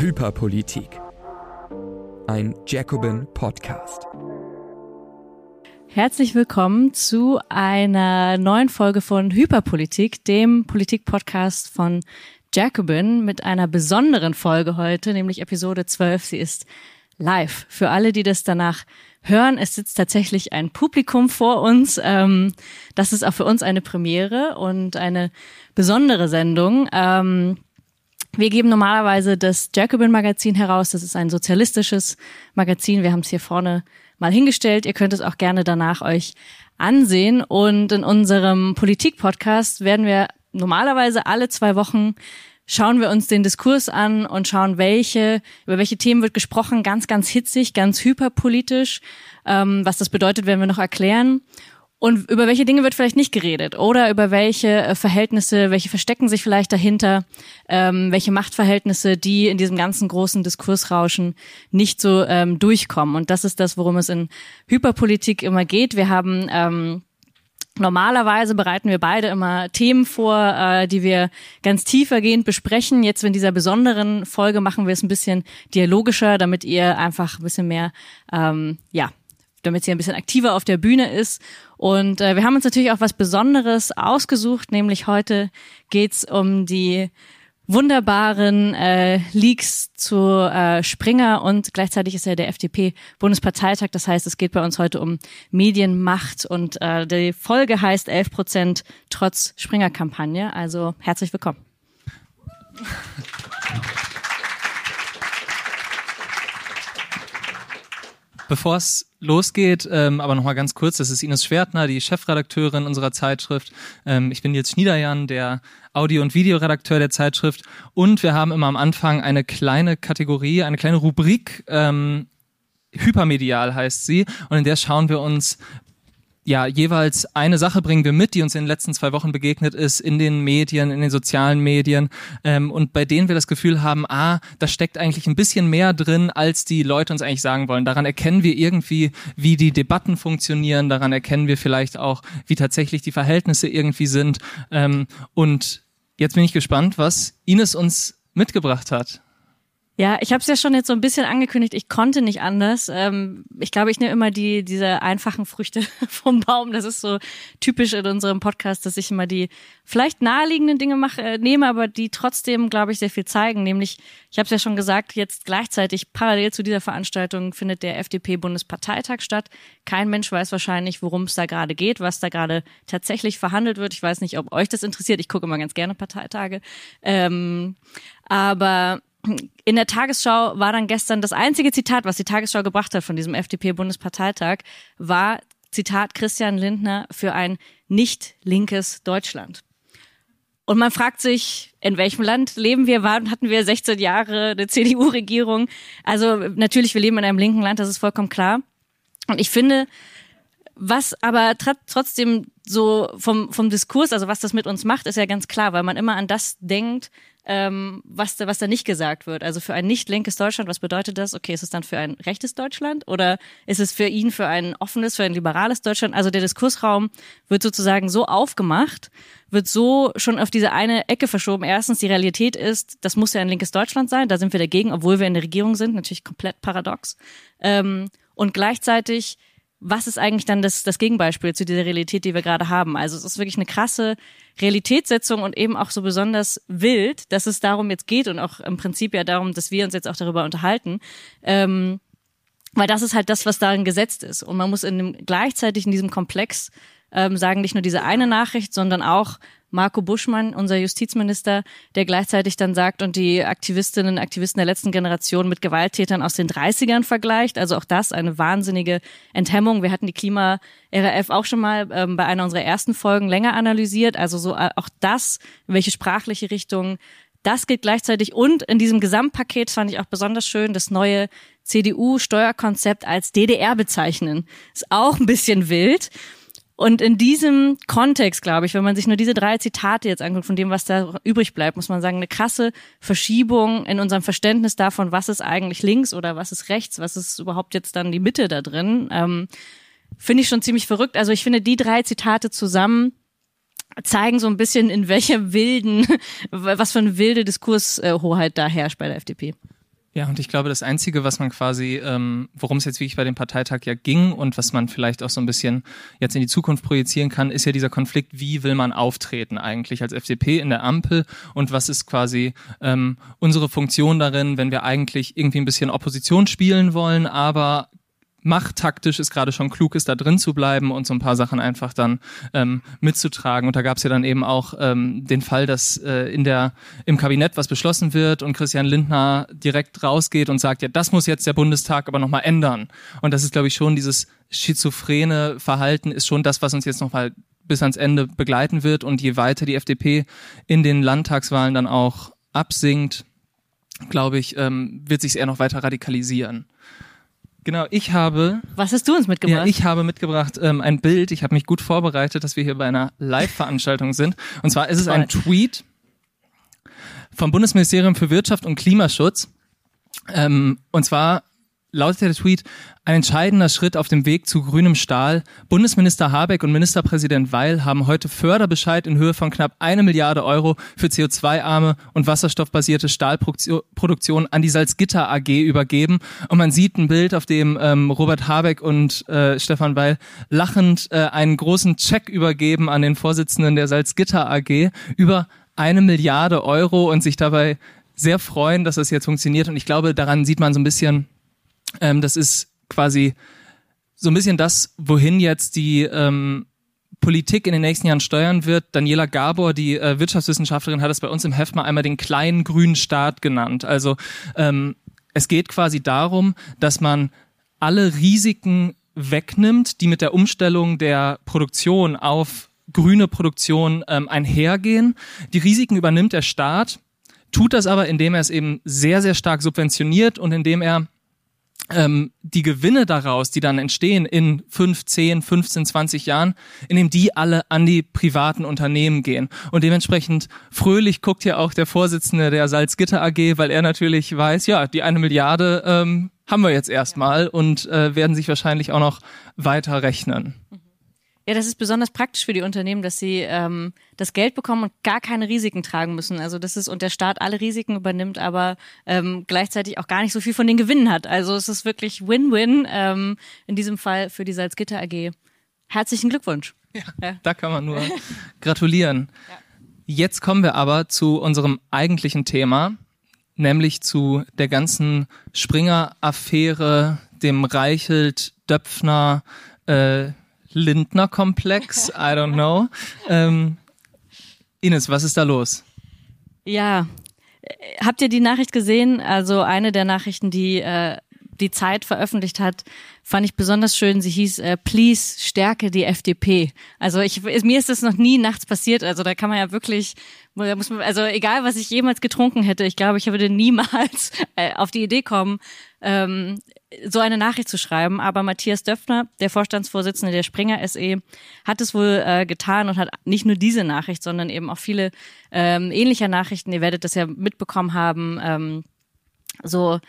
Hyperpolitik. Ein Jacobin Podcast. Herzlich willkommen zu einer neuen Folge von Hyperpolitik, dem Politik-Podcast von Jacobin mit einer besonderen Folge heute, nämlich Episode 12. Sie ist live. Für alle, die das danach hören, es sitzt tatsächlich ein Publikum vor uns. Ähm, das ist auch für uns eine Premiere und eine besondere Sendung. Ähm, wir geben normalerweise das Jacobin Magazin heraus. Das ist ein sozialistisches Magazin. Wir haben es hier vorne mal hingestellt. Ihr könnt es auch gerne danach euch ansehen. Und in unserem Politik-Podcast werden wir normalerweise alle zwei Wochen schauen wir uns den Diskurs an und schauen, welche, über welche Themen wird gesprochen, ganz, ganz hitzig, ganz hyperpolitisch. Ähm, was das bedeutet, werden wir noch erklären. Und über welche Dinge wird vielleicht nicht geredet oder über welche äh, Verhältnisse, welche verstecken sich vielleicht dahinter, ähm, welche Machtverhältnisse, die in diesem ganzen großen Diskursrauschen nicht so ähm, durchkommen. Und das ist das, worum es in Hyperpolitik immer geht. Wir haben ähm, Normalerweise bereiten wir beide immer Themen vor, äh, die wir ganz tiefergehend besprechen. Jetzt in dieser besonderen Folge machen wir es ein bisschen dialogischer, damit ihr einfach ein bisschen mehr, ähm, ja, damit sie ein bisschen aktiver auf der Bühne ist. Und äh, wir haben uns natürlich auch was Besonderes ausgesucht, nämlich heute geht's um die wunderbaren äh, Leaks zu äh, Springer und gleichzeitig ist ja der FDP-Bundesparteitag. Das heißt, es geht bei uns heute um Medienmacht und äh, die Folge heißt 11 Prozent trotz Springer-Kampagne. Also herzlich willkommen. Bevor es losgeht, ähm, aber nochmal ganz kurz, das ist Ines Schwertner, die Chefredakteurin unserer Zeitschrift. Ähm, ich bin jetzt Schniederjan, der Audio- und Videoredakteur der Zeitschrift. Und wir haben immer am Anfang eine kleine Kategorie, eine kleine Rubrik, ähm, Hypermedial heißt sie. Und in der schauen wir uns ja, jeweils eine Sache bringen wir mit, die uns in den letzten zwei Wochen begegnet ist, in den Medien, in den sozialen Medien, ähm, und bei denen wir das Gefühl haben, ah, da steckt eigentlich ein bisschen mehr drin, als die Leute uns eigentlich sagen wollen. Daran erkennen wir irgendwie, wie die Debatten funktionieren, daran erkennen wir vielleicht auch, wie tatsächlich die Verhältnisse irgendwie sind. Ähm, und jetzt bin ich gespannt, was Ines uns mitgebracht hat. Ja, ich habe es ja schon jetzt so ein bisschen angekündigt, ich konnte nicht anders. Ähm, ich glaube, ich nehme immer die diese einfachen Früchte vom Baum. Das ist so typisch in unserem Podcast, dass ich immer die vielleicht naheliegenden Dinge mache, äh, nehme, aber die trotzdem, glaube ich, sehr viel zeigen. Nämlich, ich habe es ja schon gesagt, jetzt gleichzeitig parallel zu dieser Veranstaltung findet der FDP-Bundesparteitag statt. Kein Mensch weiß wahrscheinlich, worum es da gerade geht, was da gerade tatsächlich verhandelt wird. Ich weiß nicht, ob euch das interessiert. Ich gucke immer ganz gerne Parteitage. Ähm, aber in der Tagesschau war dann gestern das einzige Zitat, was die Tagesschau gebracht hat von diesem FDP-Bundesparteitag, war Zitat Christian Lindner für ein nicht linkes Deutschland. Und man fragt sich, in welchem Land leben wir? Wann hatten wir 16 Jahre eine CDU-Regierung? Also natürlich, wir leben in einem linken Land, das ist vollkommen klar. Und ich finde, was aber trotzdem so vom, vom Diskurs, also was das mit uns macht, ist ja ganz klar, weil man immer an das denkt, ähm, was, da, was da nicht gesagt wird. Also für ein nicht linkes Deutschland, was bedeutet das? Okay, ist es dann für ein rechtes Deutschland oder ist es für ihn für ein offenes, für ein liberales Deutschland? Also der Diskursraum wird sozusagen so aufgemacht, wird so schon auf diese eine Ecke verschoben. Erstens, die Realität ist, das muss ja ein linkes Deutschland sein, da sind wir dagegen, obwohl wir in der Regierung sind, natürlich komplett paradox. Ähm, und gleichzeitig was ist eigentlich dann das, das Gegenbeispiel zu dieser Realität, die wir gerade haben? Also es ist wirklich eine krasse Realitätssetzung und eben auch so besonders wild, dass es darum jetzt geht und auch im Prinzip ja darum, dass wir uns jetzt auch darüber unterhalten. Ähm, weil das ist halt das, was darin gesetzt ist. Und man muss in dem, gleichzeitig in diesem Komplex ähm, sagen, nicht nur diese eine Nachricht, sondern auch Marco Buschmann, unser Justizminister, der gleichzeitig dann sagt und die Aktivistinnen und Aktivisten der letzten Generation mit Gewalttätern aus den 30ern vergleicht. Also auch das eine wahnsinnige Enthemmung. Wir hatten die Klima-RAF auch schon mal ähm, bei einer unserer ersten Folgen länger analysiert. Also so äh, auch das, welche sprachliche Richtung das geht gleichzeitig und in diesem Gesamtpaket fand ich auch besonders schön das neue CDU-Steuerkonzept als DDR bezeichnen. Ist auch ein bisschen wild. Und in diesem Kontext, glaube ich, wenn man sich nur diese drei Zitate jetzt anguckt, von dem, was da übrig bleibt, muss man sagen, eine krasse Verschiebung in unserem Verständnis davon, was ist eigentlich links oder was ist rechts, was ist überhaupt jetzt dann die Mitte da drin. Ähm, finde ich schon ziemlich verrückt. Also ich finde, die drei Zitate zusammen zeigen so ein bisschen, in welcher wilden, was für eine wilde Diskurshoheit da herrscht bei der FDP. Ja, und ich glaube, das Einzige, was man quasi, ähm, worum es jetzt wirklich bei dem Parteitag ja ging und was man vielleicht auch so ein bisschen jetzt in die Zukunft projizieren kann, ist ja dieser Konflikt, wie will man auftreten eigentlich als FDP in der Ampel und was ist quasi ähm, unsere Funktion darin, wenn wir eigentlich irgendwie ein bisschen Opposition spielen wollen, aber machttaktisch es gerade schon klug ist, da drin zu bleiben und so ein paar Sachen einfach dann ähm, mitzutragen. Und da gab es ja dann eben auch ähm, den Fall, dass äh, in der im Kabinett was beschlossen wird und Christian Lindner direkt rausgeht und sagt, ja, das muss jetzt der Bundestag aber nochmal ändern. Und das ist, glaube ich, schon dieses schizophrene Verhalten ist schon das, was uns jetzt nochmal bis ans Ende begleiten wird. Und je weiter die FDP in den Landtagswahlen dann auch absinkt, glaube ich, ähm, wird sich eher noch weiter radikalisieren. Genau, ich habe. Was hast du uns mitgebracht? Ja, ich habe mitgebracht ähm, ein Bild. Ich habe mich gut vorbereitet, dass wir hier bei einer Live-Veranstaltung sind. Und zwar ist es ein Tweet vom Bundesministerium für Wirtschaft und Klimaschutz. Ähm, und zwar lautet der Tweet, ein entscheidender Schritt auf dem Weg zu grünem Stahl. Bundesminister Habeck und Ministerpräsident Weil haben heute Förderbescheid in Höhe von knapp eine Milliarde Euro für CO2-arme und wasserstoffbasierte Stahlproduktion an die Salzgitter AG übergeben. Und man sieht ein Bild, auf dem ähm, Robert Habeck und äh, Stefan Weil lachend äh, einen großen Check übergeben an den Vorsitzenden der Salzgitter AG über eine Milliarde Euro und sich dabei sehr freuen, dass das jetzt funktioniert. Und ich glaube, daran sieht man so ein bisschen, ähm, das ist quasi so ein bisschen das, wohin jetzt die ähm, Politik in den nächsten Jahren steuern wird. Daniela Gabor, die äh, Wirtschaftswissenschaftlerin, hat es bei uns im Heft mal einmal den kleinen grünen Staat genannt. Also ähm, es geht quasi darum, dass man alle Risiken wegnimmt, die mit der Umstellung der Produktion auf grüne Produktion ähm, einhergehen. Die Risiken übernimmt der Staat, tut das aber, indem er es eben sehr, sehr stark subventioniert und indem er ähm, die Gewinne daraus, die dann entstehen in 5, 10, 15, 20 Jahren, indem die alle an die privaten Unternehmen gehen. Und dementsprechend fröhlich guckt ja auch der Vorsitzende der Salzgitter AG, weil er natürlich weiß, ja, die eine Milliarde ähm, haben wir jetzt erstmal und äh, werden sich wahrscheinlich auch noch weiter rechnen. Mhm. Ja, das ist besonders praktisch für die Unternehmen, dass sie ähm, das Geld bekommen und gar keine Risiken tragen müssen. Also das ist und der Staat alle Risiken übernimmt, aber ähm, gleichzeitig auch gar nicht so viel von den Gewinnen hat. Also es ist wirklich Win-Win ähm, in diesem Fall für die Salzgitter AG. Herzlichen Glückwunsch. Ja, ja. Da kann man nur gratulieren. Ja. Jetzt kommen wir aber zu unserem eigentlichen Thema, nämlich zu der ganzen Springer-Affäre, dem Reichelt-Döpfner äh, Lindner-Komplex, I don't know. Ähm, Ines, was ist da los? Ja, habt ihr die Nachricht gesehen? Also eine der Nachrichten, die äh, die Zeit veröffentlicht hat, fand ich besonders schön. Sie hieß äh, Please stärke die FDP. Also ich mir ist das noch nie nachts passiert. Also da kann man ja wirklich, muss man, also egal was ich jemals getrunken hätte, ich glaube, ich würde niemals äh, auf die Idee kommen, ähm, so eine Nachricht zu schreiben. Aber Matthias Döpfner, der Vorstandsvorsitzende der Springer SE, hat es wohl äh, getan und hat nicht nur diese Nachricht, sondern eben auch viele ähm, ähnlicher Nachrichten, ihr werdet das ja mitbekommen haben, ähm, so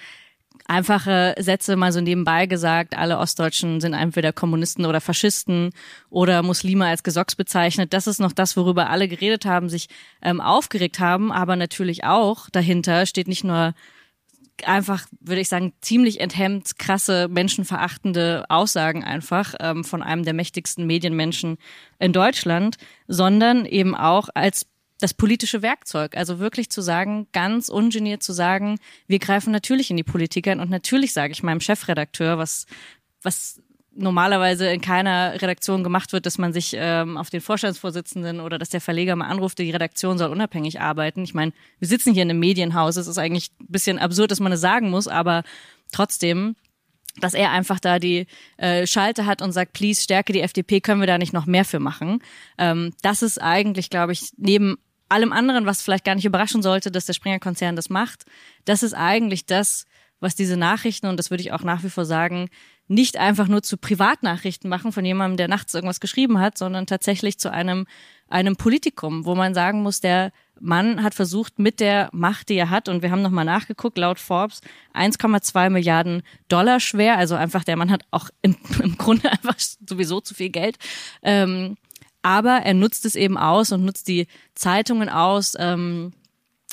einfache Sätze mal so nebenbei gesagt, alle Ostdeutschen sind entweder Kommunisten oder Faschisten oder Muslime als Gesocks bezeichnet. Das ist noch das, worüber alle geredet haben, sich ähm, aufgeregt haben, aber natürlich auch dahinter steht nicht nur einfach, würde ich sagen, ziemlich enthemmt, krasse, menschenverachtende Aussagen einfach ähm, von einem der mächtigsten Medienmenschen in Deutschland, sondern eben auch als das politische Werkzeug. Also wirklich zu sagen, ganz ungeniert zu sagen, wir greifen natürlich in die Politik ein und natürlich sage ich meinem Chefredakteur, was, was normalerweise in keiner Redaktion gemacht wird, dass man sich ähm, auf den Vorstandsvorsitzenden oder dass der Verleger mal anruft, die Redaktion soll unabhängig arbeiten. Ich meine, wir sitzen hier in einem Medienhaus, es ist eigentlich ein bisschen absurd, dass man es sagen muss, aber trotzdem dass er einfach da die äh, Schalte hat und sagt, please, stärke die FDP, können wir da nicht noch mehr für machen. Ähm, das ist eigentlich, glaube ich, neben allem anderen, was vielleicht gar nicht überraschen sollte, dass der Springer-Konzern das macht, das ist eigentlich das, was diese Nachrichten, und das würde ich auch nach wie vor sagen, nicht einfach nur zu Privatnachrichten machen von jemandem, der nachts irgendwas geschrieben hat, sondern tatsächlich zu einem, einem Politikum, wo man sagen muss, der Mann hat versucht, mit der Macht, die er hat, und wir haben nochmal nachgeguckt, laut Forbes, 1,2 Milliarden Dollar schwer, also einfach der Mann hat auch im, im Grunde einfach sowieso zu viel Geld, ähm, aber er nutzt es eben aus und nutzt die Zeitungen aus, ähm,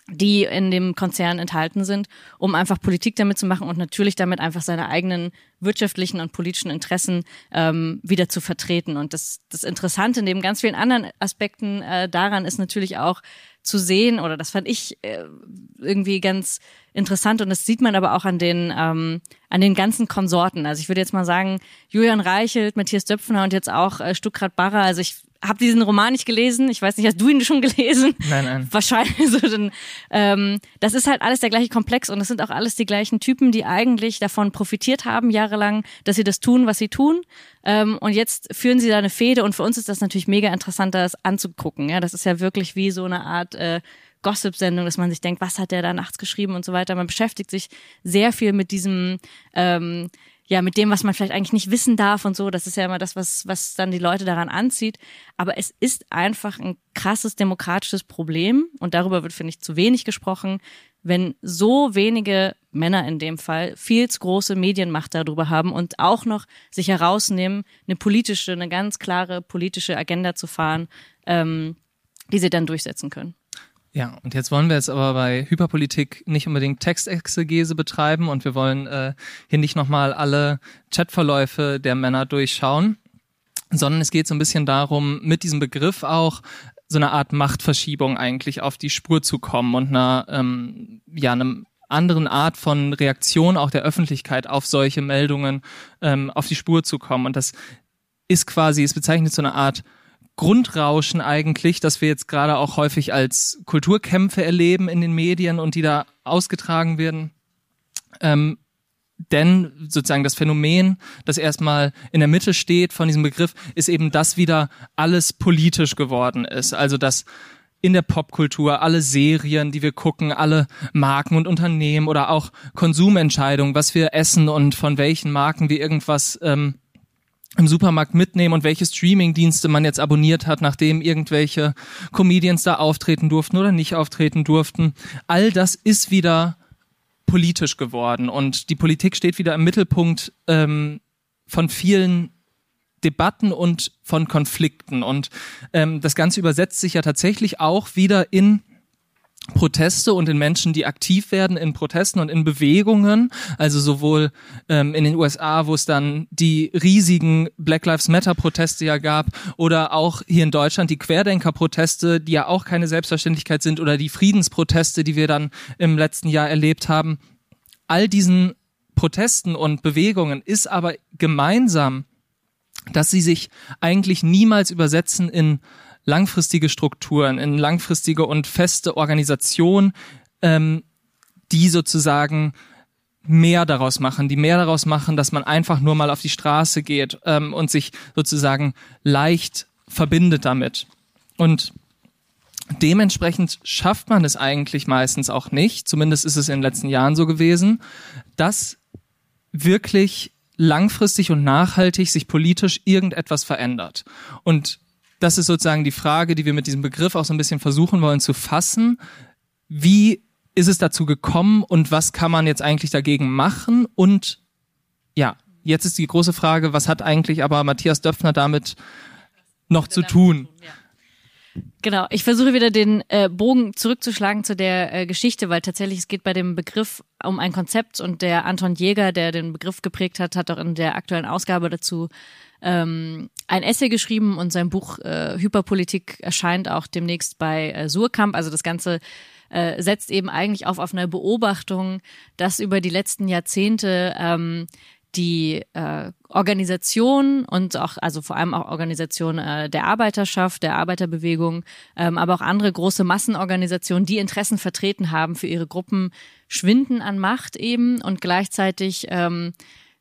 die in dem Konzern enthalten sind, um einfach Politik damit zu machen und natürlich damit einfach seine eigenen wirtschaftlichen und politischen Interessen ähm, wieder zu vertreten. Und das, das Interessante neben ganz vielen anderen Aspekten äh, daran ist natürlich auch zu sehen, oder das fand ich äh, irgendwie ganz interessant und das sieht man aber auch an den ähm, an den ganzen Konsorten. Also ich würde jetzt mal sagen, Julian Reichelt, Matthias Döpfner und jetzt auch äh, Stuckrad Barrer. Also ich habe diesen Roman nicht gelesen. Ich weiß nicht, hast du ihn schon gelesen? Nein, nein. Wahrscheinlich so. Denn, ähm, das ist halt alles der gleiche Komplex und es sind auch alles die gleichen Typen, die eigentlich davon profitiert haben jahrelang, dass sie das tun, was sie tun. Ähm, und jetzt führen sie da eine Fehde und für uns ist das natürlich mega interessant, das anzugucken. Ja, das ist ja wirklich wie so eine Art äh, Gossip-Sendung, dass man sich denkt, was hat der da nachts geschrieben und so weiter. Man beschäftigt sich sehr viel mit diesem ähm, ja, mit dem, was man vielleicht eigentlich nicht wissen darf und so. Das ist ja immer das, was, was dann die Leute daran anzieht. Aber es ist einfach ein krasses demokratisches Problem und darüber wird, finde ich, zu wenig gesprochen, wenn so wenige Männer in dem Fall viel zu große Medienmacht darüber haben und auch noch sich herausnehmen, eine politische, eine ganz klare politische Agenda zu fahren, ähm, die sie dann durchsetzen können. Ja, und jetzt wollen wir jetzt aber bei Hyperpolitik nicht unbedingt Textexegese betreiben und wir wollen äh, hier nicht nochmal alle Chatverläufe der Männer durchschauen, sondern es geht so ein bisschen darum, mit diesem Begriff auch so eine Art Machtverschiebung eigentlich auf die Spur zu kommen und einer, ähm, ja, einem anderen Art von Reaktion auch der Öffentlichkeit auf solche Meldungen ähm, auf die Spur zu kommen. Und das ist quasi, es bezeichnet so eine Art Grundrauschen eigentlich, dass wir jetzt gerade auch häufig als Kulturkämpfe erleben in den Medien und die da ausgetragen werden. Ähm, denn sozusagen das Phänomen, das erstmal in der Mitte steht von diesem Begriff, ist eben, dass wieder alles politisch geworden ist. Also dass in der Popkultur alle Serien, die wir gucken, alle Marken und Unternehmen oder auch Konsumentscheidungen, was wir essen und von welchen Marken wir irgendwas ähm, im Supermarkt mitnehmen und welche Streaming-Dienste man jetzt abonniert hat, nachdem irgendwelche Comedians da auftreten durften oder nicht auftreten durften. All das ist wieder politisch geworden und die Politik steht wieder im Mittelpunkt ähm, von vielen Debatten und von Konflikten. Und ähm, das Ganze übersetzt sich ja tatsächlich auch wieder in Proteste und in Menschen, die aktiv werden in Protesten und in Bewegungen, also sowohl ähm, in den USA, wo es dann die riesigen Black Lives Matter Proteste ja gab, oder auch hier in Deutschland die Querdenker-Proteste, die ja auch keine Selbstverständlichkeit sind, oder die Friedensproteste, die wir dann im letzten Jahr erlebt haben. All diesen Protesten und Bewegungen ist aber gemeinsam, dass sie sich eigentlich niemals übersetzen in langfristige Strukturen, in langfristige und feste Organisation, ähm, die sozusagen mehr daraus machen, die mehr daraus machen, dass man einfach nur mal auf die Straße geht ähm, und sich sozusagen leicht verbindet damit. Und dementsprechend schafft man es eigentlich meistens auch nicht, zumindest ist es in den letzten Jahren so gewesen, dass wirklich langfristig und nachhaltig sich politisch irgendetwas verändert. Und das ist sozusagen die Frage, die wir mit diesem Begriff auch so ein bisschen versuchen wollen zu fassen. Wie ist es dazu gekommen und was kann man jetzt eigentlich dagegen machen? Und ja, jetzt ist die große Frage, was hat eigentlich aber Matthias Döpfner damit noch zu tun? Genau, ich versuche wieder den äh, Bogen zurückzuschlagen zu der äh, Geschichte, weil tatsächlich es geht bei dem Begriff um ein Konzept und der Anton Jäger, der den Begriff geprägt hat, hat auch in der aktuellen Ausgabe dazu ähm, ein Essay geschrieben und sein Buch äh, Hyperpolitik erscheint auch demnächst bei äh, Surkamp. Also das Ganze äh, setzt eben eigentlich auf auf eine Beobachtung, dass über die letzten Jahrzehnte ähm, die äh, Organisation und auch, also vor allem auch Organisation äh, der Arbeiterschaft, der Arbeiterbewegung, ähm, aber auch andere große Massenorganisationen, die Interessen vertreten haben für ihre Gruppen, schwinden an Macht eben und gleichzeitig ähm,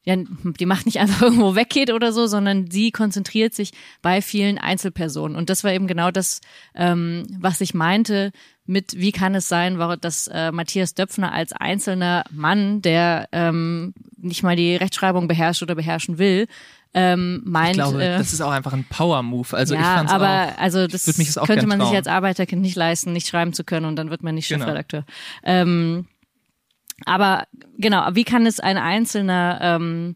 ja, die Macht nicht einfach irgendwo weggeht oder so, sondern sie konzentriert sich bei vielen Einzelpersonen. Und das war eben genau das, ähm, was ich meinte mit, wie kann es sein, dass äh, Matthias Döpfner als einzelner Mann, der ähm, nicht mal die Rechtschreibung beherrscht oder beherrschen will, ähm, meint. Ich glaube, äh, das ist auch einfach ein Power-Move. Also ja, ich fand's aber auch, also das könnte man trauen. sich als Arbeiterkind nicht leisten, nicht schreiben zu können und dann wird man nicht genau. Chefredakteur. Genau. Ähm, aber genau, wie kann es ein einzelner ähm,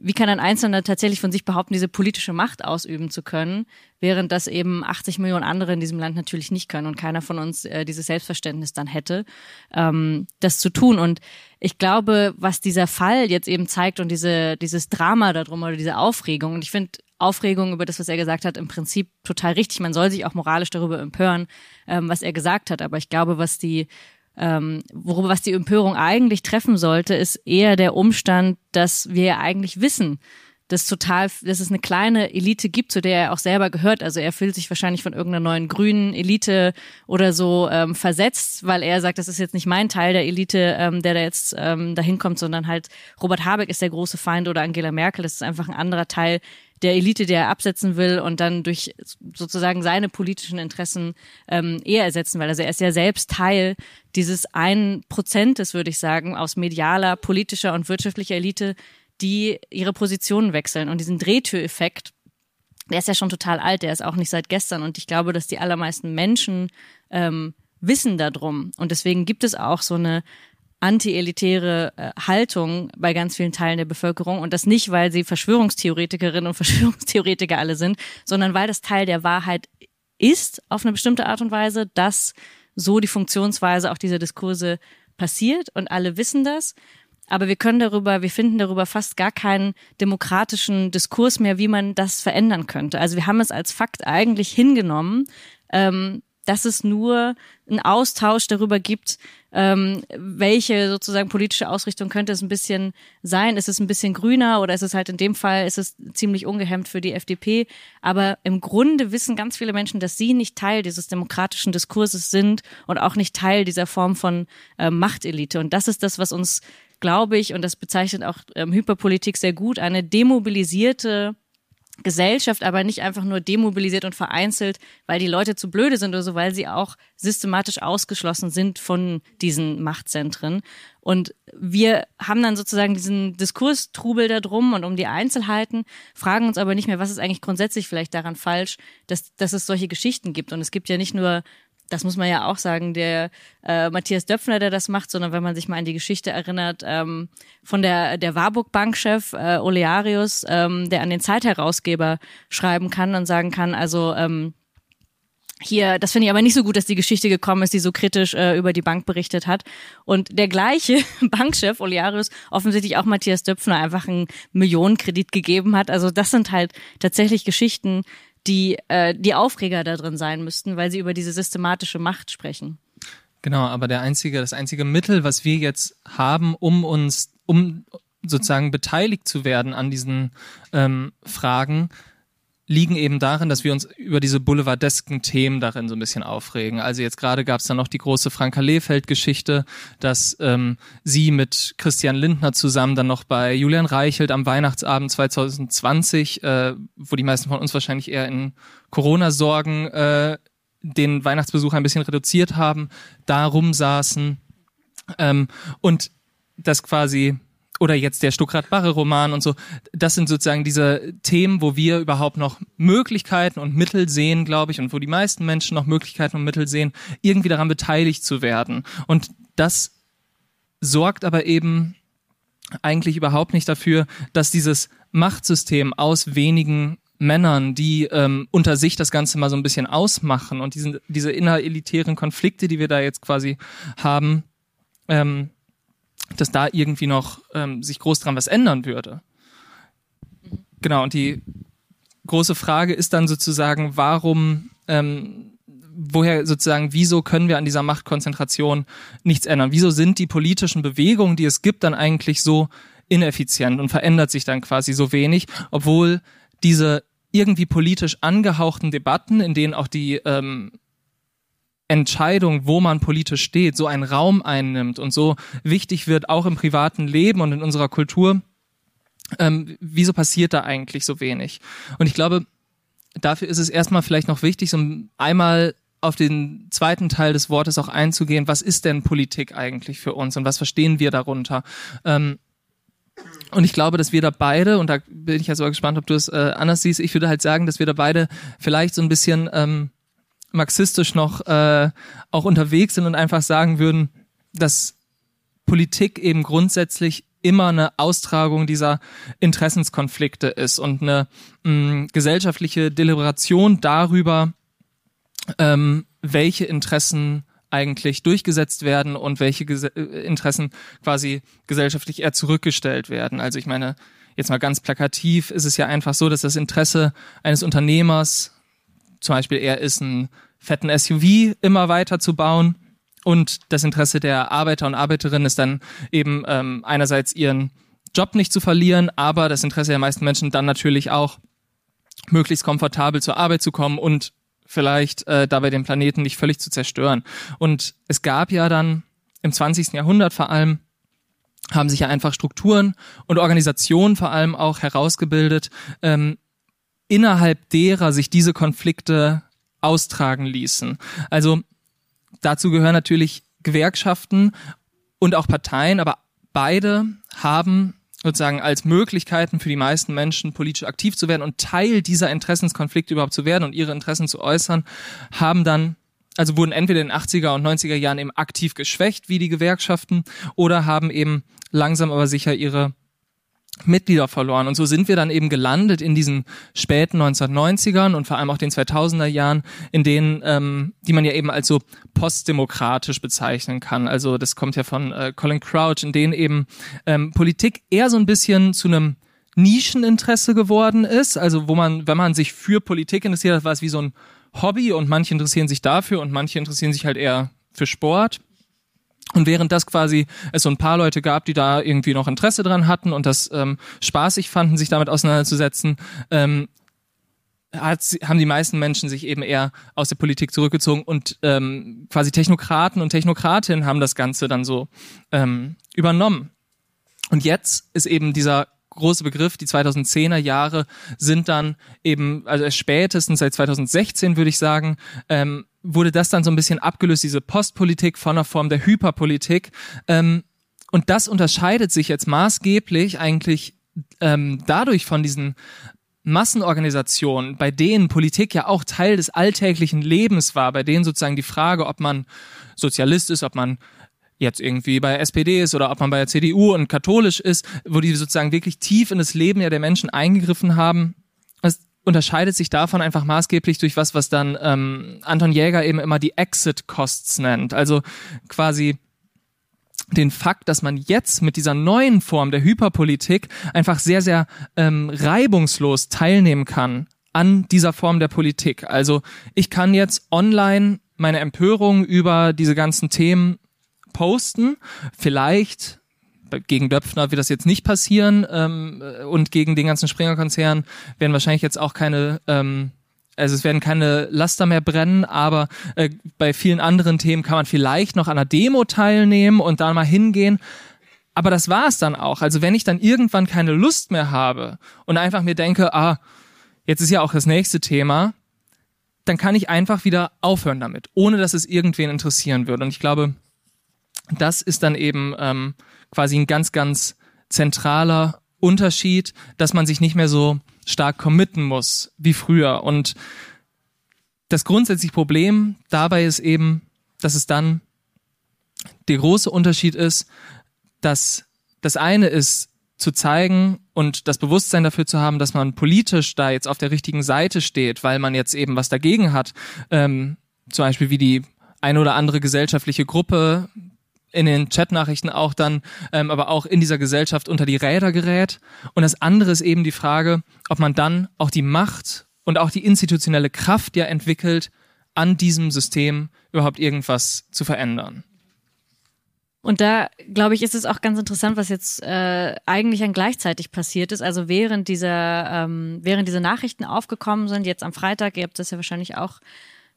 wie kann ein Einzelner tatsächlich von sich behaupten, diese politische Macht ausüben zu können, während das eben 80 Millionen andere in diesem Land natürlich nicht können und keiner von uns äh, dieses Selbstverständnis dann hätte, ähm, das zu tun. Und ich glaube, was dieser Fall jetzt eben zeigt und diese, dieses Drama darum oder diese Aufregung, und ich finde Aufregung über das, was er gesagt hat, im Prinzip total richtig. Man soll sich auch moralisch darüber empören, ähm, was er gesagt hat. Aber ich glaube, was die ähm, worüber was die Empörung eigentlich treffen sollte, ist eher der Umstand, dass wir ja eigentlich wissen, dass total, dass es eine kleine Elite gibt, zu der er auch selber gehört. Also er fühlt sich wahrscheinlich von irgendeiner neuen grünen Elite oder so ähm, versetzt, weil er sagt, das ist jetzt nicht mein Teil der Elite, ähm, der da jetzt ähm, dahin kommt, sondern halt Robert Habeck ist der große Feind oder Angela Merkel. Das ist einfach ein anderer Teil der Elite, der er absetzen will und dann durch sozusagen seine politischen Interessen ähm, eher ersetzen will. Also er ist ja selbst Teil dieses einen Prozentes, würde ich sagen, aus medialer, politischer und wirtschaftlicher Elite, die ihre Positionen wechseln. Und diesen Drehtüreffekt, der ist ja schon total alt, der ist auch nicht seit gestern. Und ich glaube, dass die allermeisten Menschen ähm, wissen darum. Und deswegen gibt es auch so eine anti-elitäre äh, Haltung bei ganz vielen Teilen der Bevölkerung und das nicht, weil sie Verschwörungstheoretikerinnen und Verschwörungstheoretiker alle sind, sondern weil das Teil der Wahrheit ist auf eine bestimmte Art und Weise, dass so die Funktionsweise auch dieser Diskurse passiert und alle wissen das. Aber wir können darüber, wir finden darüber fast gar keinen demokratischen Diskurs mehr, wie man das verändern könnte. Also wir haben es als Fakt eigentlich hingenommen, ähm, dass es nur einen Austausch darüber gibt, ähm, welche sozusagen politische Ausrichtung könnte es ein bisschen sein. Ist es ein bisschen grüner oder ist es halt in dem Fall, ist es ziemlich ungehemmt für die FDP. Aber im Grunde wissen ganz viele Menschen, dass sie nicht Teil dieses demokratischen Diskurses sind und auch nicht Teil dieser Form von äh, Machtelite. Und das ist das, was uns, glaube ich, und das bezeichnet auch ähm, Hyperpolitik sehr gut, eine demobilisierte Gesellschaft aber nicht einfach nur demobilisiert und vereinzelt, weil die Leute zu blöde sind oder so, weil sie auch systematisch ausgeschlossen sind von diesen Machtzentren. Und wir haben dann sozusagen diesen Diskurstrubel da drum und um die Einzelheiten, fragen uns aber nicht mehr, was ist eigentlich grundsätzlich vielleicht daran falsch, dass, dass es solche Geschichten gibt. Und es gibt ja nicht nur das muss man ja auch sagen, der äh, Matthias Döpfner, der das macht, sondern wenn man sich mal an die Geschichte erinnert, ähm, von der, der Warburg-Bankchef äh, Olearius, ähm, der an den Zeitherausgeber schreiben kann und sagen kann, also ähm, hier, das finde ich aber nicht so gut, dass die Geschichte gekommen ist, die so kritisch äh, über die Bank berichtet hat. Und der gleiche Bankchef, Olearius, offensichtlich auch Matthias Döpfner einfach einen Millionenkredit gegeben hat. Also das sind halt tatsächlich Geschichten, die äh, die Aufreger da drin sein müssten, weil sie über diese systematische Macht sprechen. Genau, aber der einzige, das einzige Mittel, was wir jetzt haben, um uns, um sozusagen beteiligt zu werden an diesen ähm, Fragen, liegen eben darin, dass wir uns über diese boulevardesken Themen darin so ein bisschen aufregen. Also jetzt gerade gab es dann noch die große Franka Lehfeld-Geschichte, dass ähm, sie mit Christian Lindner zusammen dann noch bei Julian Reichelt am Weihnachtsabend 2020, äh, wo die meisten von uns wahrscheinlich eher in Corona-Sorgen äh, den Weihnachtsbesuch ein bisschen reduziert haben, da rumsaßen ähm, und das quasi oder jetzt der Stuckrad-Barre-Roman und so. Das sind sozusagen diese Themen, wo wir überhaupt noch Möglichkeiten und Mittel sehen, glaube ich, und wo die meisten Menschen noch Möglichkeiten und Mittel sehen, irgendwie daran beteiligt zu werden. Und das sorgt aber eben eigentlich überhaupt nicht dafür, dass dieses Machtsystem aus wenigen Männern, die ähm, unter sich das Ganze mal so ein bisschen ausmachen und diesen, diese innerelitären Konflikte, die wir da jetzt quasi haben, ähm, dass da irgendwie noch ähm, sich groß dran was ändern würde. Genau, und die große Frage ist dann sozusagen, warum, ähm, woher sozusagen, wieso können wir an dieser Machtkonzentration nichts ändern? Wieso sind die politischen Bewegungen, die es gibt, dann eigentlich so ineffizient und verändert sich dann quasi so wenig, obwohl diese irgendwie politisch angehauchten Debatten, in denen auch die ähm, Entscheidung, wo man politisch steht, so einen Raum einnimmt und so wichtig wird, auch im privaten Leben und in unserer Kultur, ähm, wieso passiert da eigentlich so wenig? Und ich glaube, dafür ist es erstmal vielleicht noch wichtig, so einmal auf den zweiten Teil des Wortes auch einzugehen, was ist denn Politik eigentlich für uns und was verstehen wir darunter? Ähm, und ich glaube, dass wir da beide, und da bin ich ja sogar gespannt, ob du es äh, anders siehst, ich würde halt sagen, dass wir da beide vielleicht so ein bisschen ähm, marxistisch noch äh, auch unterwegs sind und einfach sagen würden, dass Politik eben grundsätzlich immer eine Austragung dieser Interessenskonflikte ist und eine mh, gesellschaftliche Deliberation darüber, ähm, welche Interessen eigentlich durchgesetzt werden und welche Gese äh, Interessen quasi gesellschaftlich eher zurückgestellt werden. Also ich meine, jetzt mal ganz plakativ ist es ja einfach so, dass das Interesse eines Unternehmers zum Beispiel er ist, einen fetten SUV immer weiter zu bauen und das Interesse der Arbeiter und Arbeiterinnen ist dann eben ähm, einerseits ihren Job nicht zu verlieren, aber das Interesse der meisten Menschen dann natürlich auch möglichst komfortabel zur Arbeit zu kommen und vielleicht äh, dabei den Planeten nicht völlig zu zerstören. Und es gab ja dann im 20. Jahrhundert vor allem haben sich ja einfach Strukturen und Organisationen vor allem auch herausgebildet, ähm, innerhalb derer sich diese Konflikte austragen ließen. Also dazu gehören natürlich Gewerkschaften und auch Parteien, aber beide haben sozusagen als Möglichkeiten für die meisten Menschen politisch aktiv zu werden und Teil dieser Interessenskonflikte überhaupt zu werden und ihre Interessen zu äußern, haben dann also wurden entweder in den 80er und 90er Jahren eben aktiv geschwächt wie die Gewerkschaften oder haben eben langsam aber sicher ihre Mitglieder verloren. Und so sind wir dann eben gelandet in diesen späten 1990ern und vor allem auch den 2000er Jahren, in denen, ähm, die man ja eben als so postdemokratisch bezeichnen kann. Also das kommt ja von äh, Colin Crouch, in denen eben ähm, Politik eher so ein bisschen zu einem Nischeninteresse geworden ist. Also wo man, wenn man sich für Politik interessiert, war es wie so ein Hobby und manche interessieren sich dafür und manche interessieren sich halt eher für Sport. Und während das quasi es so ein paar Leute gab, die da irgendwie noch Interesse dran hatten und das ähm, spaßig fanden, sich damit auseinanderzusetzen, ähm, hat, haben die meisten Menschen sich eben eher aus der Politik zurückgezogen und ähm, quasi Technokraten und Technokratinnen haben das Ganze dann so ähm, übernommen. Und jetzt ist eben dieser große Begriff, die 2010er Jahre sind dann eben, also spätestens seit 2016 würde ich sagen, ähm, wurde das dann so ein bisschen abgelöst, diese Postpolitik von einer Form der Hyperpolitik. Ähm, und das unterscheidet sich jetzt maßgeblich eigentlich ähm, dadurch von diesen Massenorganisationen, bei denen Politik ja auch Teil des alltäglichen Lebens war, bei denen sozusagen die Frage, ob man Sozialist ist, ob man jetzt irgendwie bei SPD ist oder ob man bei der CDU und katholisch ist, wo die sozusagen wirklich tief in das Leben ja der Menschen eingegriffen haben, unterscheidet sich davon einfach maßgeblich durch was, was dann ähm, Anton Jäger eben immer die Exit Costs nennt. Also quasi den Fakt, dass man jetzt mit dieser neuen Form der Hyperpolitik einfach sehr, sehr ähm, reibungslos teilnehmen kann an dieser Form der Politik. Also ich kann jetzt online meine Empörung über diese ganzen Themen posten, vielleicht gegen Döpfner wird das jetzt nicht passieren ähm, und gegen den ganzen Springer-Konzern werden wahrscheinlich jetzt auch keine ähm, also es werden keine Laster mehr brennen, aber äh, bei vielen anderen Themen kann man vielleicht noch an einer Demo teilnehmen und da mal hingehen. Aber das war es dann auch. Also wenn ich dann irgendwann keine Lust mehr habe und einfach mir denke, ah, jetzt ist ja auch das nächste Thema, dann kann ich einfach wieder aufhören damit, ohne dass es irgendwen interessieren würde. Und ich glaube, das ist dann eben ähm, quasi ein ganz, ganz zentraler Unterschied, dass man sich nicht mehr so stark committen muss wie früher. Und das grundsätzliche Problem dabei ist eben, dass es dann der große Unterschied ist, dass das eine ist, zu zeigen und das Bewusstsein dafür zu haben, dass man politisch da jetzt auf der richtigen Seite steht, weil man jetzt eben was dagegen hat, ähm, zum Beispiel wie die eine oder andere gesellschaftliche Gruppe in den Chatnachrichten auch dann, ähm, aber auch in dieser Gesellschaft unter die Räder gerät. Und das andere ist eben die Frage, ob man dann auch die Macht und auch die institutionelle Kraft ja entwickelt, an diesem System überhaupt irgendwas zu verändern. Und da, glaube ich, ist es auch ganz interessant, was jetzt äh, eigentlich dann gleichzeitig passiert ist. Also während dieser, ähm, während diese Nachrichten aufgekommen sind, jetzt am Freitag, ihr habt das ja wahrscheinlich auch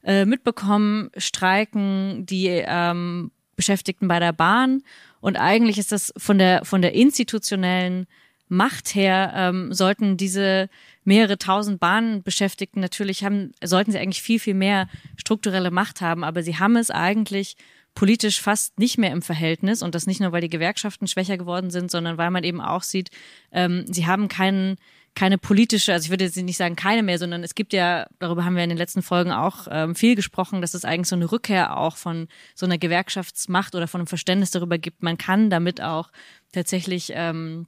äh, mitbekommen, streiken die ähm, Beschäftigten bei der Bahn. Und eigentlich ist das von der, von der institutionellen Macht her, ähm, sollten diese mehrere tausend Bahnbeschäftigten natürlich haben, sollten sie eigentlich viel, viel mehr strukturelle Macht haben. Aber sie haben es eigentlich politisch fast nicht mehr im Verhältnis und das nicht nur, weil die Gewerkschaften schwächer geworden sind, sondern weil man eben auch sieht, ähm, sie haben keinen keine politische, also ich würde jetzt nicht sagen keine mehr, sondern es gibt ja, darüber haben wir in den letzten Folgen auch ähm, viel gesprochen, dass es eigentlich so eine Rückkehr auch von so einer Gewerkschaftsmacht oder von einem Verständnis darüber gibt. Man kann damit auch tatsächlich ähm,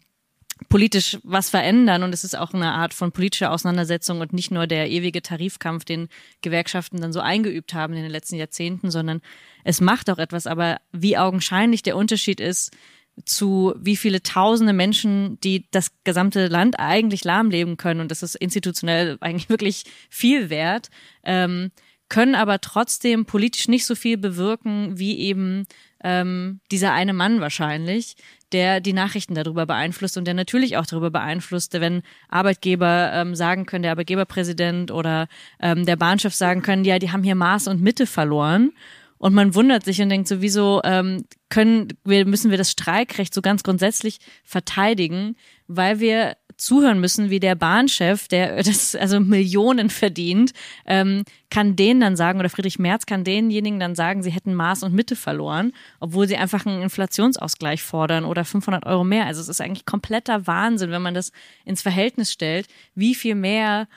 politisch was verändern und es ist auch eine Art von politischer Auseinandersetzung und nicht nur der ewige Tarifkampf, den Gewerkschaften dann so eingeübt haben in den letzten Jahrzehnten, sondern es macht auch etwas. Aber wie augenscheinlich der Unterschied ist zu wie viele tausende Menschen, die das gesamte Land eigentlich lahmleben können und das ist institutionell eigentlich wirklich viel wert, ähm, können aber trotzdem politisch nicht so viel bewirken wie eben ähm, dieser eine Mann wahrscheinlich, der die Nachrichten darüber beeinflusst und der natürlich auch darüber beeinflusst, wenn Arbeitgeber ähm, sagen können, der Arbeitgeberpräsident oder ähm, der Bahnchef sagen können, ja, die haben hier Maß und Mitte verloren. Und man wundert sich und denkt so, wieso ähm, können wir, müssen wir das Streikrecht so ganz grundsätzlich verteidigen, weil wir zuhören müssen, wie der Bahnchef, der das also Millionen verdient, ähm, kann denen dann sagen, oder Friedrich Merz kann denjenigen dann sagen, sie hätten Maß und Mitte verloren, obwohl sie einfach einen Inflationsausgleich fordern oder 500 Euro mehr. Also es ist eigentlich kompletter Wahnsinn, wenn man das ins Verhältnis stellt, wie viel mehr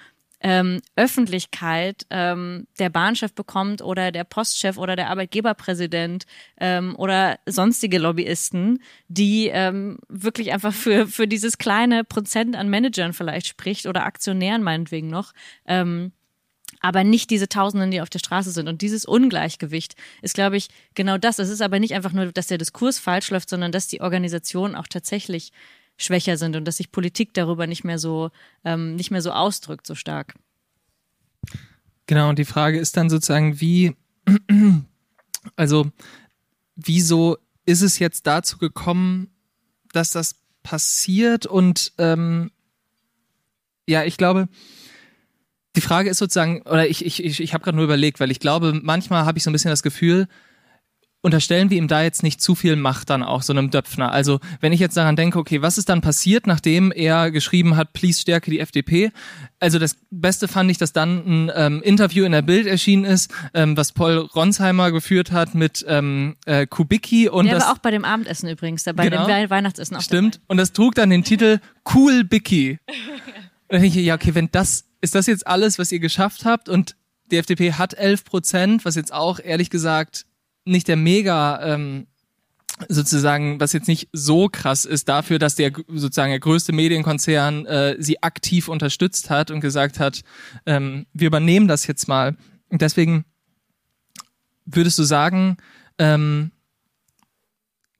ähm, Öffentlichkeit ähm, der Bahnchef bekommt oder der Postchef oder der Arbeitgeberpräsident ähm, oder sonstige Lobbyisten, die ähm, wirklich einfach für, für dieses kleine Prozent an Managern vielleicht spricht oder Aktionären meinetwegen noch. Ähm, aber nicht diese Tausenden, die auf der Straße sind. Und dieses Ungleichgewicht ist, glaube ich, genau das. Es ist aber nicht einfach nur, dass der Diskurs falsch läuft, sondern dass die Organisation auch tatsächlich schwächer sind und dass sich Politik darüber nicht mehr so ähm, nicht mehr so ausdrückt so stark. Genau und die Frage ist dann sozusagen wie also wieso ist es jetzt dazu gekommen, dass das passiert und ähm, ja ich glaube die Frage ist sozusagen oder ich ich ich, ich habe gerade nur überlegt, weil ich glaube manchmal habe ich so ein bisschen das Gefühl unterstellen wir ihm da jetzt nicht zu viel Macht dann auch so einem Döpfner. Also wenn ich jetzt daran denke, okay, was ist dann passiert, nachdem er geschrieben hat, please stärke die FDP? Also das Beste fand ich, dass dann ein ähm, Interview in der Bild erschienen ist, ähm, was Paul Ronsheimer geführt hat mit ähm, äh, Kubicki und der das war auch bei dem Abendessen übrigens dabei, Genau. dem Weihnachtsessen auch stimmt Dabei. und das trug dann den Titel Cool Bicky. Und ich, ja okay, wenn das ist das jetzt alles, was ihr geschafft habt und die FDP hat 11 Prozent, was jetzt auch ehrlich gesagt nicht der mega ähm, sozusagen, was jetzt nicht so krass ist dafür, dass der sozusagen der größte Medienkonzern äh, sie aktiv unterstützt hat und gesagt hat, ähm, wir übernehmen das jetzt mal. Und deswegen würdest du sagen, ähm,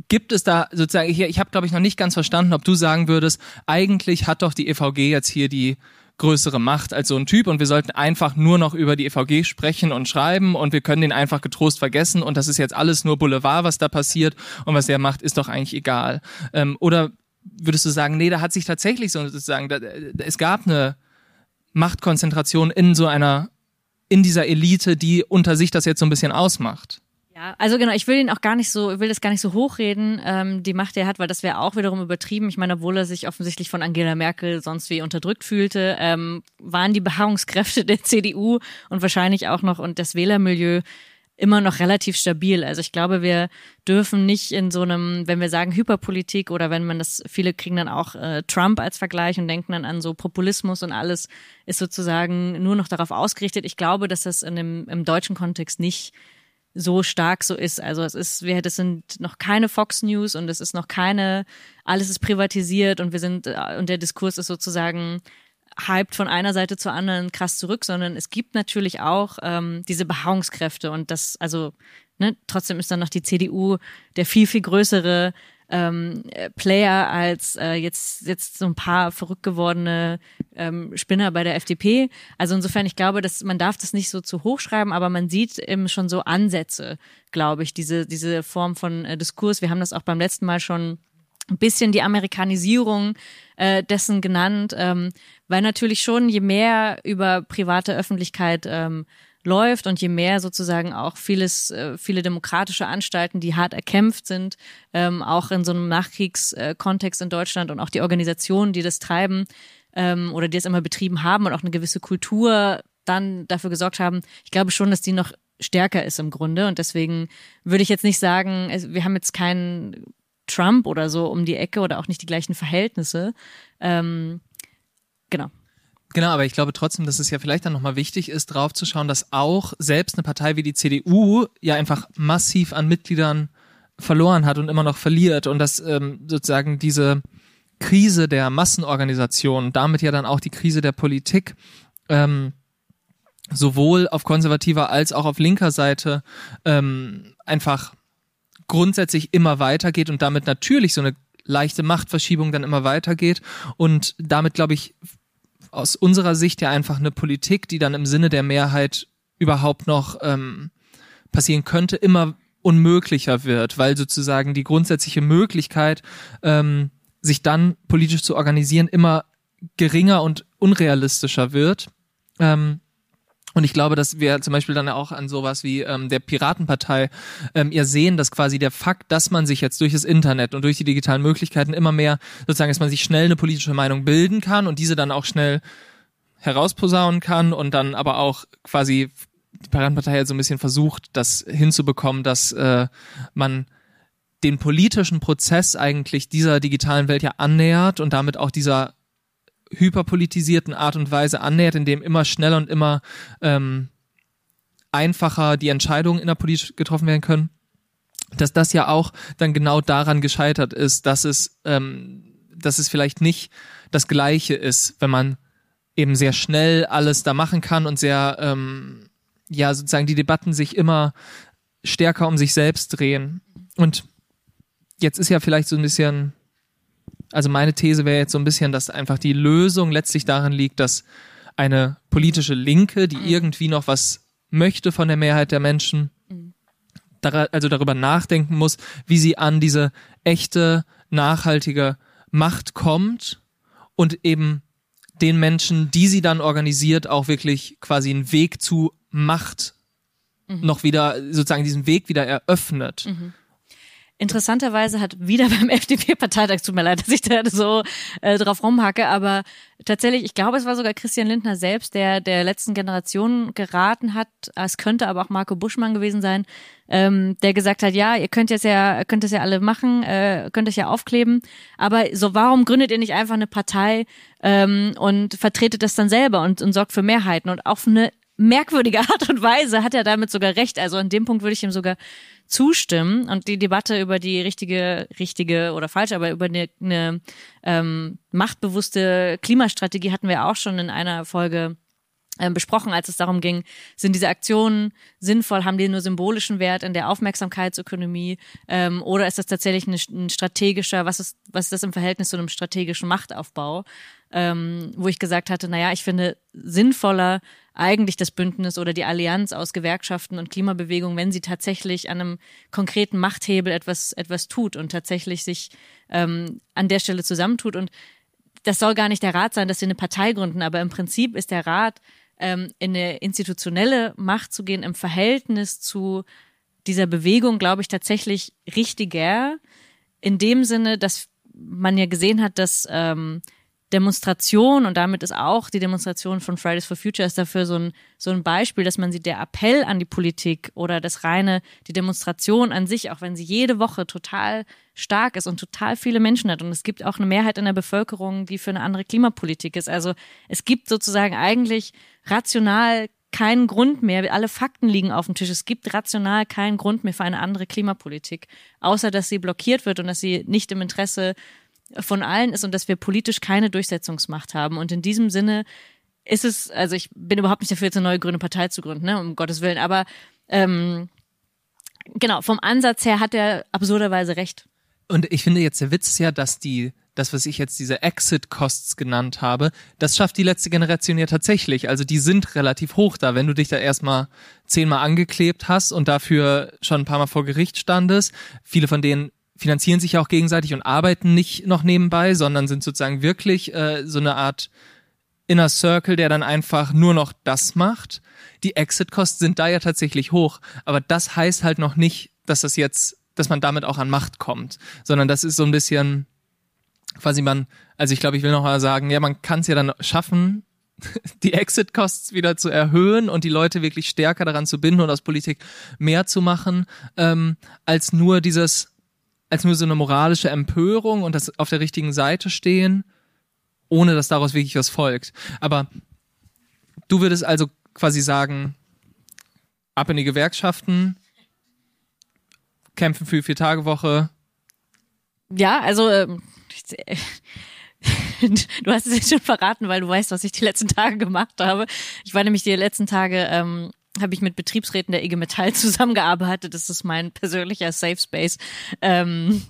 gibt es da sozusagen hier, ich habe glaube ich noch nicht ganz verstanden, ob du sagen würdest, eigentlich hat doch die EVG jetzt hier die größere Macht als so ein Typ und wir sollten einfach nur noch über die EVG sprechen und schreiben und wir können den einfach getrost vergessen und das ist jetzt alles nur Boulevard, was da passiert und was er macht, ist doch eigentlich egal. Ähm, oder würdest du sagen, nee, da hat sich tatsächlich so sozusagen, da, es gab eine Machtkonzentration in so einer, in dieser Elite, die unter sich das jetzt so ein bisschen ausmacht? Ja, also genau, ich will ihn auch gar nicht so, ich will das gar nicht so hochreden, ähm, die Macht, die er hat, weil das wäre auch wiederum übertrieben. Ich meine, obwohl er sich offensichtlich von Angela Merkel sonst wie unterdrückt fühlte, ähm, waren die Beharrungskräfte der CDU und wahrscheinlich auch noch und das Wählermilieu immer noch relativ stabil. Also ich glaube, wir dürfen nicht in so einem, wenn wir sagen Hyperpolitik oder wenn man das, viele kriegen dann auch äh, Trump als Vergleich und denken dann an so Populismus und alles ist sozusagen nur noch darauf ausgerichtet. Ich glaube, dass das in dem, im deutschen Kontext nicht so stark so ist. Also es ist, wir, das sind noch keine Fox News und es ist noch keine, alles ist privatisiert und wir sind, äh, und der Diskurs ist sozusagen hyped von einer Seite zur anderen krass zurück, sondern es gibt natürlich auch ähm, diese Beharrungskräfte und das, also ne, trotzdem ist dann noch die CDU der viel, viel größere ähm, Player als äh, jetzt jetzt so ein paar verrückt gewordene ähm, Spinner bei der FDP. Also insofern, ich glaube, dass man darf das nicht so zu hoch schreiben, aber man sieht eben schon so Ansätze, glaube ich, diese diese Form von äh, Diskurs. Wir haben das auch beim letzten Mal schon ein bisschen die Amerikanisierung äh, dessen genannt, ähm, weil natürlich schon je mehr über private Öffentlichkeit ähm, läuft und je mehr sozusagen auch vieles, äh, viele demokratische Anstalten, die hart erkämpft sind, ähm, auch in so einem Nachkriegskontext in Deutschland und auch die Organisationen, die das treiben ähm, oder die es immer betrieben haben und auch eine gewisse Kultur dann dafür gesorgt haben, ich glaube schon, dass die noch stärker ist im Grunde und deswegen würde ich jetzt nicht sagen, wir haben jetzt keinen Trump oder so um die Ecke oder auch nicht die gleichen Verhältnisse. Ähm, genau. Genau, aber ich glaube trotzdem, dass es ja vielleicht dann nochmal wichtig ist, drauf zu schauen, dass auch selbst eine Partei wie die CDU ja einfach massiv an Mitgliedern verloren hat und immer noch verliert und dass ähm, sozusagen diese Krise der Massenorganisation, damit ja dann auch die Krise der Politik, ähm, sowohl auf konservativer als auch auf linker Seite ähm, einfach grundsätzlich immer weitergeht und damit natürlich so eine leichte Machtverschiebung dann immer weitergeht und damit glaube ich aus unserer Sicht ja einfach eine Politik, die dann im Sinne der Mehrheit überhaupt noch ähm, passieren könnte, immer unmöglicher wird, weil sozusagen die grundsätzliche Möglichkeit, ähm, sich dann politisch zu organisieren, immer geringer und unrealistischer wird. Ähm, und ich glaube, dass wir zum Beispiel dann auch an sowas wie ähm, der Piratenpartei ähm, ja sehen, dass quasi der Fakt, dass man sich jetzt durch das Internet und durch die digitalen Möglichkeiten immer mehr sozusagen, dass man sich schnell eine politische Meinung bilden kann und diese dann auch schnell herausposaunen kann und dann aber auch quasi die Piratenpartei ja so ein bisschen versucht, das hinzubekommen, dass äh, man den politischen Prozess eigentlich dieser digitalen Welt ja annähert und damit auch dieser hyperpolitisierten Art und Weise annähert, in dem immer schneller und immer ähm, einfacher die Entscheidungen innerpolitisch getroffen werden können, dass das ja auch dann genau daran gescheitert ist, dass es, ähm, dass es vielleicht nicht das Gleiche ist, wenn man eben sehr schnell alles da machen kann und sehr, ähm, ja, sozusagen die Debatten sich immer stärker um sich selbst drehen. Und jetzt ist ja vielleicht so ein bisschen also meine These wäre jetzt so ein bisschen, dass einfach die Lösung letztlich darin liegt, dass eine politische Linke, die mhm. irgendwie noch was möchte von der Mehrheit der Menschen, mhm. also darüber nachdenken muss, wie sie an diese echte, nachhaltige Macht kommt und eben den Menschen, die sie dann organisiert, auch wirklich quasi einen Weg zu Macht mhm. noch wieder, sozusagen diesen Weg wieder eröffnet. Interessanterweise hat wieder beim FDP-Parteitag, tut mir leid, dass ich da so äh, drauf rumhacke, aber tatsächlich, ich glaube, es war sogar Christian Lindner selbst, der der letzten Generation geraten hat, es könnte aber auch Marco Buschmann gewesen sein, ähm, der gesagt hat, ja, ihr könnt jetzt ja, könnt es ja alle machen, äh, könnt es ja aufkleben, aber so warum gründet ihr nicht einfach eine Partei ähm, und vertretet das dann selber und, und sorgt für Mehrheiten und auf eine merkwürdige Art und Weise hat er damit sogar recht. Also an dem Punkt würde ich ihm sogar zustimmen. Und die Debatte über die richtige, richtige oder falsche, aber über eine, eine ähm, machtbewusste Klimastrategie hatten wir auch schon in einer Folge ähm, besprochen, als es darum ging, sind diese Aktionen sinnvoll, haben die nur symbolischen Wert in der Aufmerksamkeitsökonomie ähm, oder ist das tatsächlich ein, ein strategischer, was ist, was ist das im Verhältnis zu einem strategischen Machtaufbau? ähm, wo ich gesagt hatte, naja, ich finde sinnvoller eigentlich das Bündnis oder die Allianz aus Gewerkschaften und Klimabewegung, wenn sie tatsächlich an einem konkreten Machthebel etwas, etwas tut und tatsächlich sich ähm, an der Stelle zusammentut. Und das soll gar nicht der Rat sein, dass sie eine Partei gründen, aber im Prinzip ist der Rat, ähm, in eine institutionelle Macht zu gehen, im Verhältnis zu dieser Bewegung, glaube ich, tatsächlich richtiger. In dem Sinne, dass man ja gesehen hat, dass ähm, Demonstration und damit ist auch die Demonstration von Fridays for Future ist dafür so ein, so ein Beispiel, dass man sieht, der Appell an die Politik oder das reine, die Demonstration an sich, auch wenn sie jede Woche total stark ist und total viele Menschen hat und es gibt auch eine Mehrheit in der Bevölkerung, die für eine andere Klimapolitik ist. Also es gibt sozusagen eigentlich rational keinen Grund mehr, alle Fakten liegen auf dem Tisch. Es gibt rational keinen Grund mehr für eine andere Klimapolitik, außer dass sie blockiert wird und dass sie nicht im Interesse von allen ist und dass wir politisch keine Durchsetzungsmacht haben. Und in diesem Sinne ist es, also ich bin überhaupt nicht dafür, jetzt eine neue grüne Partei zu gründen, ne, um Gottes Willen, aber ähm, genau, vom Ansatz her hat er absurderweise recht. Und ich finde jetzt der Witz ist ja, dass die, das, was ich jetzt diese Exit-Costs genannt habe, das schafft die letzte Generation ja tatsächlich. Also die sind relativ hoch da. Wenn du dich da erstmal zehnmal angeklebt hast und dafür schon ein paar Mal vor Gericht standest, viele von denen finanzieren sich auch gegenseitig und arbeiten nicht noch nebenbei, sondern sind sozusagen wirklich äh, so eine Art Inner Circle, der dann einfach nur noch das macht. Die Exit-Kosten sind da ja tatsächlich hoch, aber das heißt halt noch nicht, dass das jetzt, dass man damit auch an Macht kommt, sondern das ist so ein bisschen quasi man, also ich glaube, ich will noch mal sagen, ja, man kann es ja dann schaffen, die Exit-Costs wieder zu erhöhen und die Leute wirklich stärker daran zu binden und aus Politik mehr zu machen, ähm, als nur dieses als nur so eine moralische Empörung und das auf der richtigen Seite stehen ohne dass daraus wirklich was folgt. Aber du würdest also quasi sagen, ab in die Gewerkschaften, kämpfen für vier Tage Woche. Ja, also ähm, du hast es jetzt schon verraten, weil du weißt, was ich die letzten Tage gemacht habe. Ich war nämlich die letzten Tage ähm, habe ich mit Betriebsräten der IG Metall zusammengearbeitet. Das ist mein persönlicher Safe Space. Ähm,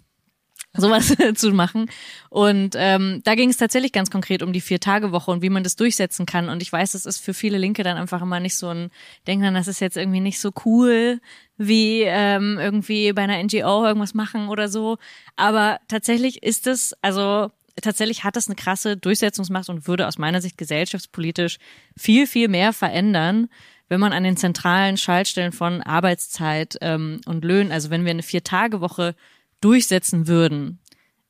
sowas zu machen. Und ähm, da ging es tatsächlich ganz konkret um die Vier-Tage-Woche und wie man das durchsetzen kann. Und ich weiß, das ist für viele Linke dann einfach immer nicht so ein, denken dann, das ist jetzt irgendwie nicht so cool, wie ähm, irgendwie bei einer NGO irgendwas machen oder so. Aber tatsächlich ist es, also tatsächlich hat das eine krasse Durchsetzungsmacht und würde aus meiner Sicht gesellschaftspolitisch viel, viel mehr verändern, wenn man an den zentralen Schaltstellen von Arbeitszeit ähm, und Löhnen, also wenn wir eine Vier-Tage-Woche durchsetzen würden,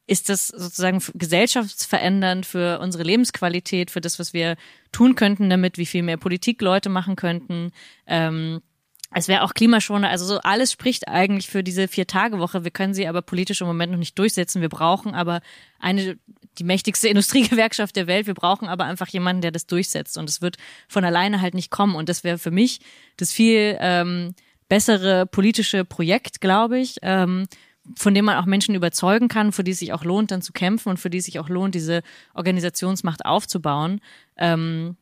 ist das sozusagen gesellschaftsverändernd für unsere Lebensqualität, für das, was wir tun könnten damit, wie viel mehr Politik Leute machen könnten. Ähm, es wäre auch klimaschonender, also so alles spricht eigentlich für diese Vier-Tage-Woche. Wir können sie aber politisch im Moment noch nicht durchsetzen. Wir brauchen aber eine, die mächtigste Industriegewerkschaft der Welt. Wir brauchen aber einfach jemanden, der das durchsetzt. Und es wird von alleine halt nicht kommen. Und das wäre für mich das viel ähm, bessere politische Projekt, glaube ich, ähm, von dem man auch Menschen überzeugen kann, für die es sich auch lohnt, dann zu kämpfen und für die es sich auch lohnt, diese Organisationsmacht aufzubauen. Ähm,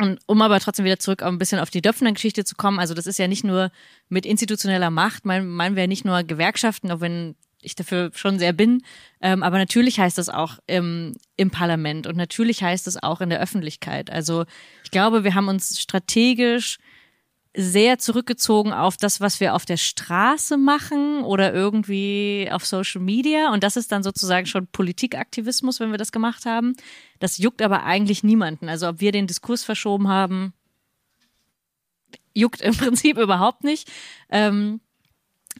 und um aber trotzdem wieder zurück ein bisschen auf die Döpfner-Geschichte zu kommen, also das ist ja nicht nur mit institutioneller Macht, meinen mein wir nicht nur Gewerkschaften, auch wenn ich dafür schon sehr bin, ähm, aber natürlich heißt das auch im, im Parlament und natürlich heißt es auch in der Öffentlichkeit. Also ich glaube, wir haben uns strategisch sehr zurückgezogen auf das, was wir auf der Straße machen oder irgendwie auf Social Media. Und das ist dann sozusagen schon Politikaktivismus, wenn wir das gemacht haben. Das juckt aber eigentlich niemanden. Also ob wir den Diskurs verschoben haben, juckt im Prinzip überhaupt nicht. Ähm,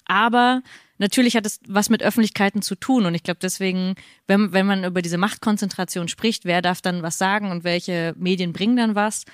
aber natürlich hat es was mit Öffentlichkeiten zu tun. Und ich glaube deswegen, wenn, wenn man über diese Machtkonzentration spricht, wer darf dann was sagen und welche Medien bringen dann was,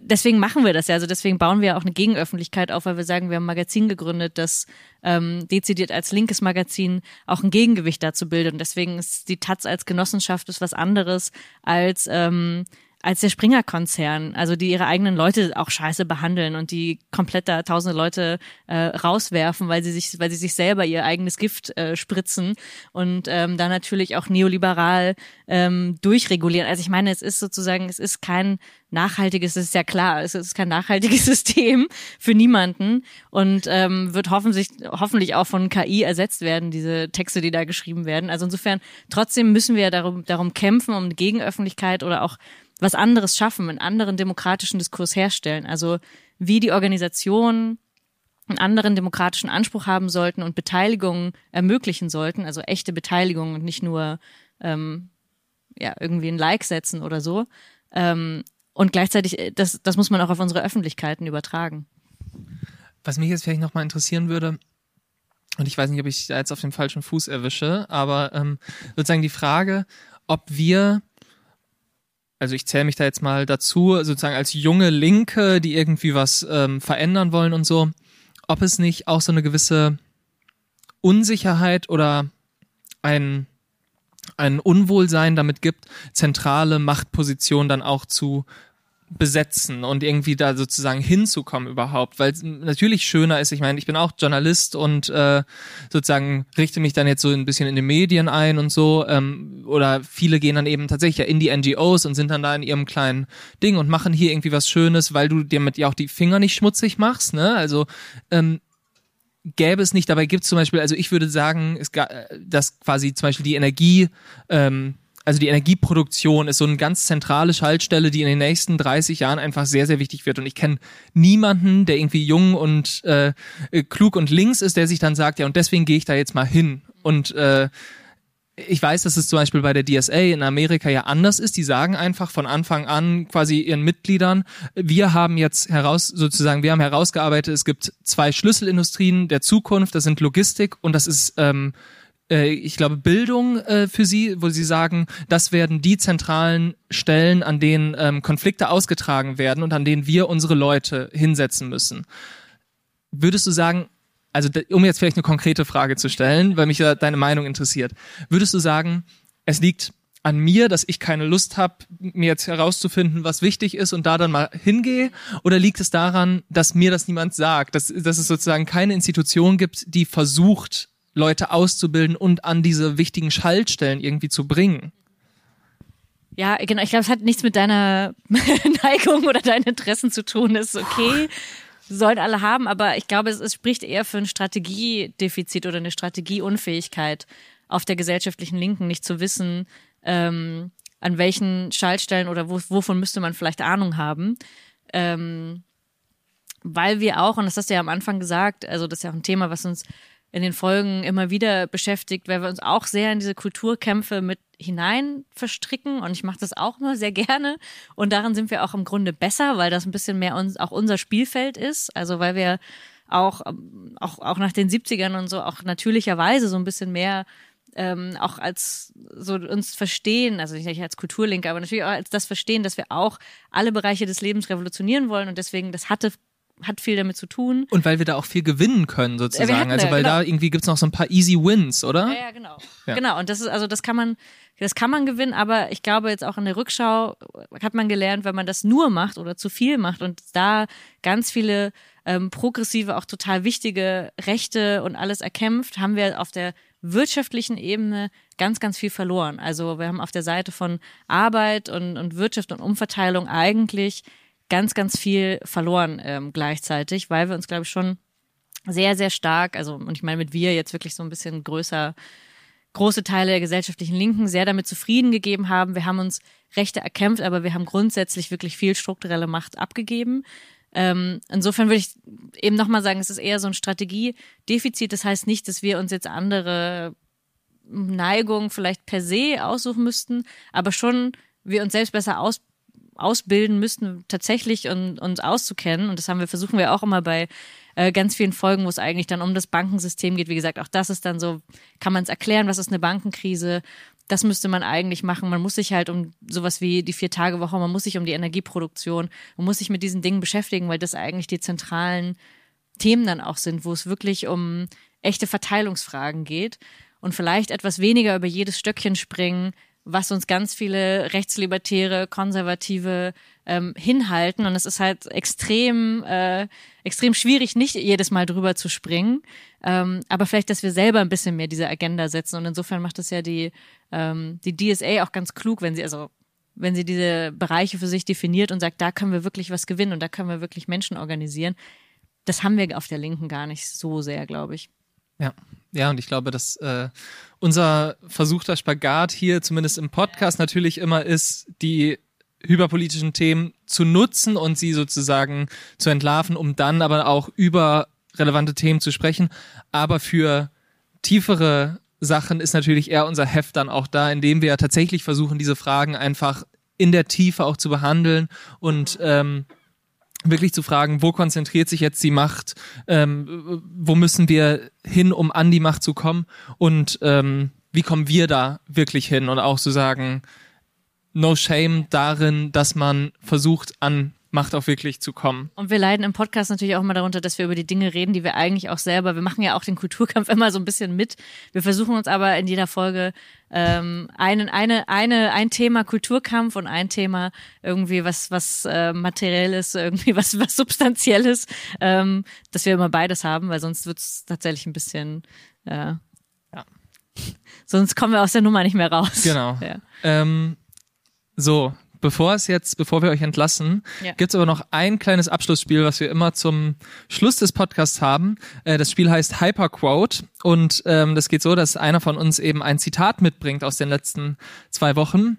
deswegen machen wir das ja. Also deswegen bauen wir auch eine Gegenöffentlichkeit auf, weil wir sagen, wir haben ein Magazin gegründet, das ähm, dezidiert als linkes Magazin auch ein Gegengewicht dazu bildet. Und deswegen ist die Taz als Genossenschaft ist was anderes als ähm, als der Springer-Konzern, also die ihre eigenen Leute auch scheiße behandeln und die komplett da tausende Leute äh, rauswerfen, weil sie sich, weil sie sich selber ihr eigenes Gift äh, spritzen und ähm, da natürlich auch neoliberal ähm, durchregulieren. Also ich meine, es ist sozusagen, es ist kein nachhaltiges, es ist ja klar, es ist kein nachhaltiges System für niemanden und ähm, wird hoffentlich, hoffentlich auch von KI ersetzt werden, diese Texte, die da geschrieben werden. Also insofern, trotzdem müssen wir darum, darum kämpfen, um Gegenöffentlichkeit oder auch was anderes schaffen, einen anderen demokratischen Diskurs herstellen. Also wie die Organisationen einen anderen demokratischen Anspruch haben sollten und Beteiligung ermöglichen sollten, also echte Beteiligung und nicht nur ähm, ja irgendwie ein Like setzen oder so. Ähm, und gleichzeitig, äh, das, das muss man auch auf unsere Öffentlichkeiten übertragen. Was mich jetzt vielleicht nochmal interessieren würde, und ich weiß nicht, ob ich da jetzt auf dem falschen Fuß erwische, aber ähm, sozusagen die Frage, ob wir also ich zähle mich da jetzt mal dazu, sozusagen als junge Linke, die irgendwie was ähm, verändern wollen und so, ob es nicht auch so eine gewisse Unsicherheit oder ein, ein Unwohlsein damit gibt, zentrale Machtpositionen dann auch zu besetzen und irgendwie da sozusagen hinzukommen überhaupt, weil es natürlich schöner ist, ich meine, ich bin auch Journalist und äh, sozusagen richte mich dann jetzt so ein bisschen in den Medien ein und so ähm, oder viele gehen dann eben tatsächlich ja in die NGOs und sind dann da in ihrem kleinen Ding und machen hier irgendwie was Schönes, weil du dir mit ja auch die Finger nicht schmutzig machst, ne, also ähm, gäbe es nicht, dabei gibt es zum Beispiel, also ich würde sagen, es, dass quasi zum Beispiel die Energie ähm, also die Energieproduktion ist so eine ganz zentrale Schaltstelle, die in den nächsten 30 Jahren einfach sehr, sehr wichtig wird. Und ich kenne niemanden, der irgendwie jung und äh, klug und links ist, der sich dann sagt, ja, und deswegen gehe ich da jetzt mal hin. Und äh, ich weiß, dass es zum Beispiel bei der DSA in Amerika ja anders ist. Die sagen einfach von Anfang an quasi ihren Mitgliedern, wir haben jetzt heraus, sozusagen, wir haben herausgearbeitet, es gibt zwei Schlüsselindustrien der Zukunft, das sind Logistik und das ist ähm, äh, ich glaube, Bildung äh, für sie, wo sie sagen, das werden die zentralen Stellen, an denen ähm, Konflikte ausgetragen werden und an denen wir unsere Leute hinsetzen müssen. Würdest du sagen, also um jetzt vielleicht eine konkrete Frage zu stellen, weil mich ja deine Meinung interessiert, würdest du sagen, es liegt an mir, dass ich keine Lust habe, mir jetzt herauszufinden, was wichtig ist und da dann mal hingehe? Oder liegt es daran, dass mir das niemand sagt, dass, dass es sozusagen keine Institution gibt, die versucht, Leute auszubilden und an diese wichtigen Schaltstellen irgendwie zu bringen? Ja, genau. Ich glaube, es hat nichts mit deiner Neigung oder deinen Interessen zu tun. Ist okay. Sollen alle haben, aber ich glaube, es, es spricht eher für ein Strategiedefizit oder eine Strategieunfähigkeit auf der gesellschaftlichen Linken, nicht zu wissen, ähm, an welchen Schaltstellen oder wo, wovon müsste man vielleicht Ahnung haben. Ähm, weil wir auch, und das hast du ja am Anfang gesagt, also das ist ja auch ein Thema, was uns in den Folgen immer wieder beschäftigt, weil wir uns auch sehr in diese Kulturkämpfe mit hinein verstricken. Und ich mache das auch immer sehr gerne. Und darin sind wir auch im Grunde besser, weil das ein bisschen mehr uns auch unser Spielfeld ist, also weil wir auch auch auch nach den 70ern und so auch natürlicherweise so ein bisschen mehr ähm, auch als so uns verstehen, also nicht als Kulturlinke, aber natürlich auch als das verstehen, dass wir auch alle Bereiche des Lebens revolutionieren wollen. Und deswegen das hatte hat viel damit zu tun. Und weil wir da auch viel gewinnen können, sozusagen. Also weil genau. da irgendwie gibt's noch so ein paar easy wins, oder? Ja, ja, genau. Ja. Genau. Und das ist, also das kann man, das kann man gewinnen, aber ich glaube jetzt auch in der Rückschau hat man gelernt, wenn man das nur macht oder zu viel macht und da ganz viele ähm, progressive, auch total wichtige Rechte und alles erkämpft, haben wir auf der wirtschaftlichen Ebene ganz, ganz viel verloren. Also wir haben auf der Seite von Arbeit und, und Wirtschaft und Umverteilung eigentlich ganz, ganz viel verloren ähm, gleichzeitig, weil wir uns, glaube ich, schon sehr, sehr stark, also und ich meine mit wir jetzt wirklich so ein bisschen größer, große Teile der gesellschaftlichen Linken sehr damit zufrieden gegeben haben. Wir haben uns Rechte erkämpft, aber wir haben grundsätzlich wirklich viel strukturelle Macht abgegeben. Ähm, insofern würde ich eben nochmal sagen, es ist eher so ein Strategiedefizit. Das heißt nicht, dass wir uns jetzt andere Neigungen vielleicht per se aussuchen müssten, aber schon wir uns selbst besser aus, ausbilden müssten, tatsächlich und, uns auszukennen. Und das haben wir, versuchen wir auch immer bei äh, ganz vielen Folgen, wo es eigentlich dann um das Bankensystem geht. Wie gesagt, auch das ist dann so, kann man es erklären, was ist eine Bankenkrise? Das müsste man eigentlich machen. Man muss sich halt um sowas wie die Vier-Tage-Woche, man muss sich um die Energieproduktion, man muss sich mit diesen Dingen beschäftigen, weil das eigentlich die zentralen Themen dann auch sind, wo es wirklich um echte Verteilungsfragen geht und vielleicht etwas weniger über jedes Stöckchen springen, was uns ganz viele Rechtslibertäre, Konservative ähm, hinhalten. Und es ist halt extrem, äh, extrem schwierig, nicht jedes Mal drüber zu springen. Ähm, aber vielleicht, dass wir selber ein bisschen mehr diese Agenda setzen. Und insofern macht es ja die, ähm, die DSA auch ganz klug, wenn sie, also wenn sie diese Bereiche für sich definiert und sagt, da können wir wirklich was gewinnen und da können wir wirklich Menschen organisieren. Das haben wir auf der Linken gar nicht so sehr, glaube ich. Ja, ja, und ich glaube, dass äh, unser versuchter Spagat hier, zumindest im Podcast, natürlich immer ist, die hyperpolitischen Themen zu nutzen und sie sozusagen zu entlarven, um dann aber auch über relevante Themen zu sprechen. Aber für tiefere Sachen ist natürlich eher unser Heft dann auch da, indem wir tatsächlich versuchen, diese Fragen einfach in der Tiefe auch zu behandeln und ähm, wirklich zu fragen, wo konzentriert sich jetzt die Macht, ähm, wo müssen wir hin, um an die Macht zu kommen? Und ähm, wie kommen wir da wirklich hin? Und auch zu sagen, no shame darin, dass man versucht, an Macht auch wirklich zu kommen. Und wir leiden im Podcast natürlich auch mal darunter, dass wir über die Dinge reden, die wir eigentlich auch selber, wir machen ja auch den Kulturkampf immer so ein bisschen mit. Wir versuchen uns aber in jeder Folge ähm, einen, eine, eine, ein Thema Kulturkampf und ein Thema irgendwie was, was äh, materielles, irgendwie was, was substanzielles, ähm, dass wir immer beides haben, weil sonst wird es tatsächlich ein bisschen, äh, ja. sonst kommen wir aus der Nummer nicht mehr raus. Genau. Ja. Ähm, so, bevor es jetzt, bevor wir euch entlassen, ja. gibt es aber noch ein kleines Abschlussspiel, was wir immer zum Schluss des Podcasts haben. Äh, das Spiel heißt Hyperquote und ähm, das geht so, dass einer von uns eben ein Zitat mitbringt aus den letzten zwei Wochen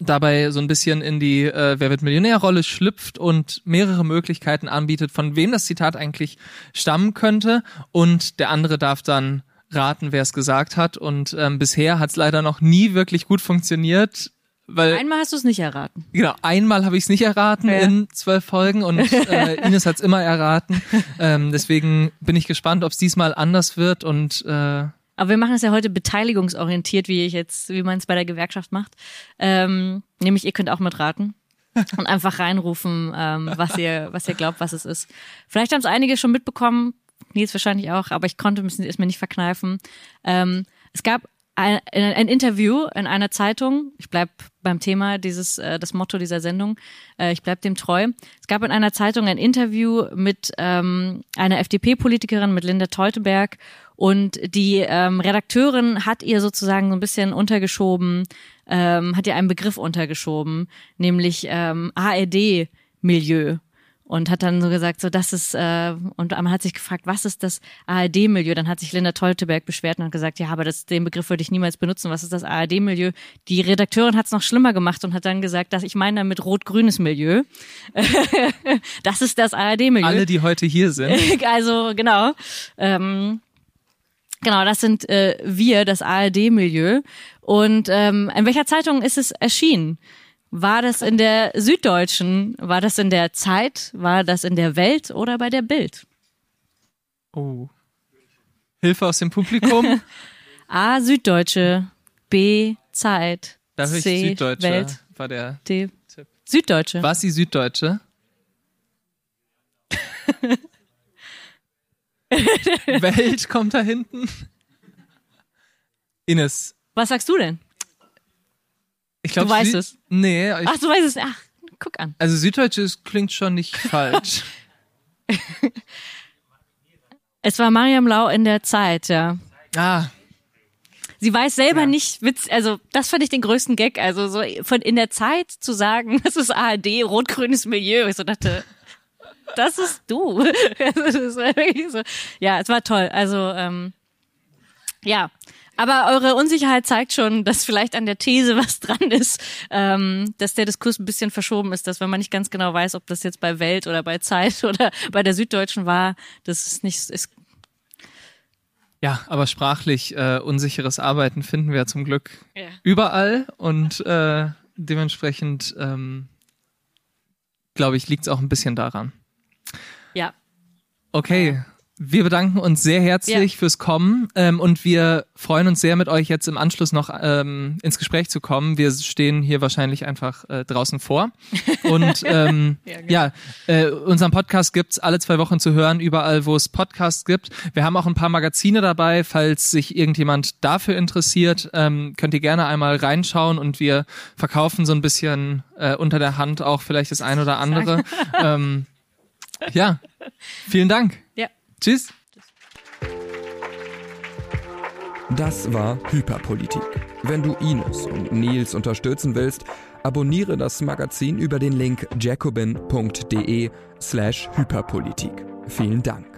dabei so ein bisschen in die äh, Wer wird Millionär-Rolle schlüpft und mehrere Möglichkeiten anbietet, von wem das Zitat eigentlich stammen könnte und der andere darf dann raten, wer es gesagt hat und ähm, bisher hat es leider noch nie wirklich gut funktioniert. Weil, einmal hast du es nicht erraten. Genau, einmal habe ich es nicht erraten ja. in zwölf Folgen und äh, Ines hat es immer erraten. Ähm, deswegen bin ich gespannt, ob es diesmal anders wird und äh, aber wir machen es ja heute beteiligungsorientiert, wie ich jetzt, wie man es bei der Gewerkschaft macht. Ähm, nämlich ihr könnt auch mitraten und einfach reinrufen, ähm, was ihr, was ihr glaubt, was es ist. Vielleicht haben es einige schon mitbekommen, Nils wahrscheinlich auch, aber ich konnte es mir nicht verkneifen. Ähm, es gab ein, ein Interview in einer Zeitung. Ich bleib beim Thema dieses äh, das Motto dieser Sendung. Äh, ich bleib dem treu. Es gab in einer Zeitung ein Interview mit ähm, einer FDP-Politikerin mit Linda Teuteberg und die ähm, Redakteurin hat ihr sozusagen so ein bisschen untergeschoben, ähm, hat ihr einen Begriff untergeschoben, nämlich ähm, ARD-Milieu und hat dann so gesagt, so das ist äh, und man hat sich gefragt, was ist das ARD-Milieu? Dann hat sich Linda Teuteberg beschwert und hat gesagt, ja, aber das, den Begriff würde ich niemals benutzen. Was ist das ARD-Milieu? Die Redakteurin hat es noch schlimmer gemacht und hat dann gesagt, dass ich meine damit rot-grünes Milieu. das ist das ARD-Milieu. Alle, die heute hier sind. also genau. Ähm, Genau, das sind äh, wir, das ARD-Milieu. Und ähm, in welcher Zeitung ist es erschienen? War das in der Süddeutschen? War das in der Zeit? War das in der Welt oder bei der Bild? Oh. Hilfe aus dem Publikum. A. Süddeutsche. B. Zeit. Da höre ich C. Süddeutsche. Welt. War der D. Tipp. Süddeutsche. War es die Süddeutsche? Welt kommt da hinten. Ines, Was sagst du denn? Ich glaube. Du weißt es. Nee, ich, Ach, du weißt es. Ach, guck an. also Süddeutsche ist- klingt schon nicht falsch. Es war Mariam Lau in der Zeit, ja. ah, Sie weiß selber Ja. nicht, Witz, also das fand ich den größten Gag, also so von in der Zeit zu sagen, das ist ARD, rot-grünes Milieu. Ich so dachte, das ist du. Das wirklich so. Ja, es war toll. Also ähm, ja, aber eure Unsicherheit zeigt schon, dass vielleicht an der These was dran ist, ähm, dass der Diskurs ein bisschen verschoben ist, dass wenn man nicht ganz genau weiß, ob das jetzt bei Welt oder bei Zeit oder bei der Süddeutschen war, das ist nicht ist ja, aber sprachlich äh, unsicheres Arbeiten finden wir zum Glück ja. überall und äh, dementsprechend ähm, glaube ich, liegt es auch ein bisschen daran. ja. Okay, wir bedanken uns sehr herzlich Ja. fürs Kommen ähm, und wir freuen uns sehr, mit euch jetzt im Anschluss noch ähm, ins Gespräch zu kommen. Wir stehen hier wahrscheinlich einfach äh, draußen vor. Und ähm, Ja, ja, genau. äh, unseren Podcast gibt's alle zwei Wochen zu hören, überall, wo es Podcasts gibt. Wir haben auch ein paar Magazine dabei, falls sich irgendjemand dafür interessiert, ähm, könnt ihr gerne einmal reinschauen und wir verkaufen so ein bisschen äh, unter der Hand auch vielleicht das ein oder andere. ähm, ja, vielen Dank. Ja. Tschüss. Das war Hyperpolitik. Wenn du Ines und Nils unterstützen willst, abonniere das Magazin über den Link jacobin.de slash Hyperpolitik. Vielen Dank.